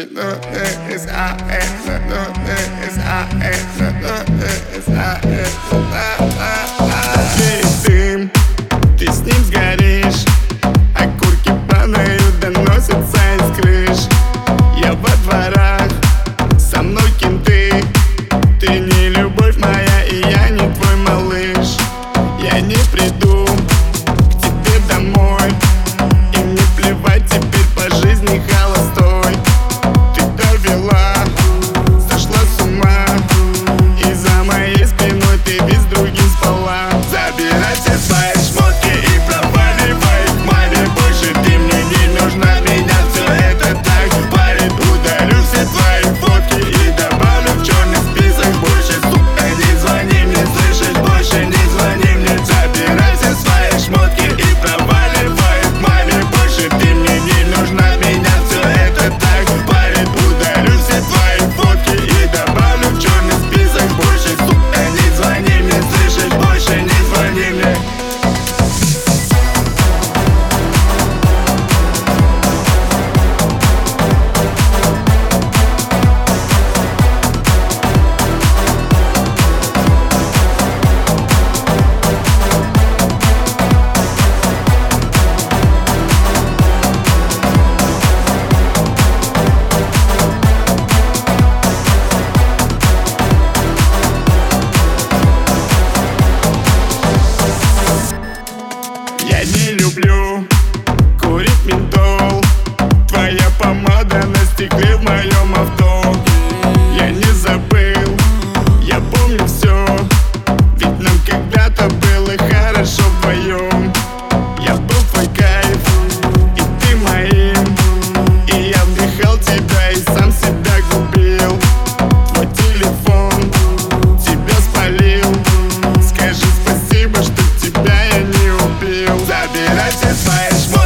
It's out, it's out, it's out, it's out, it's out, Я не люблю. Курить ментол. Твоя помада на стекле в моем satisfied.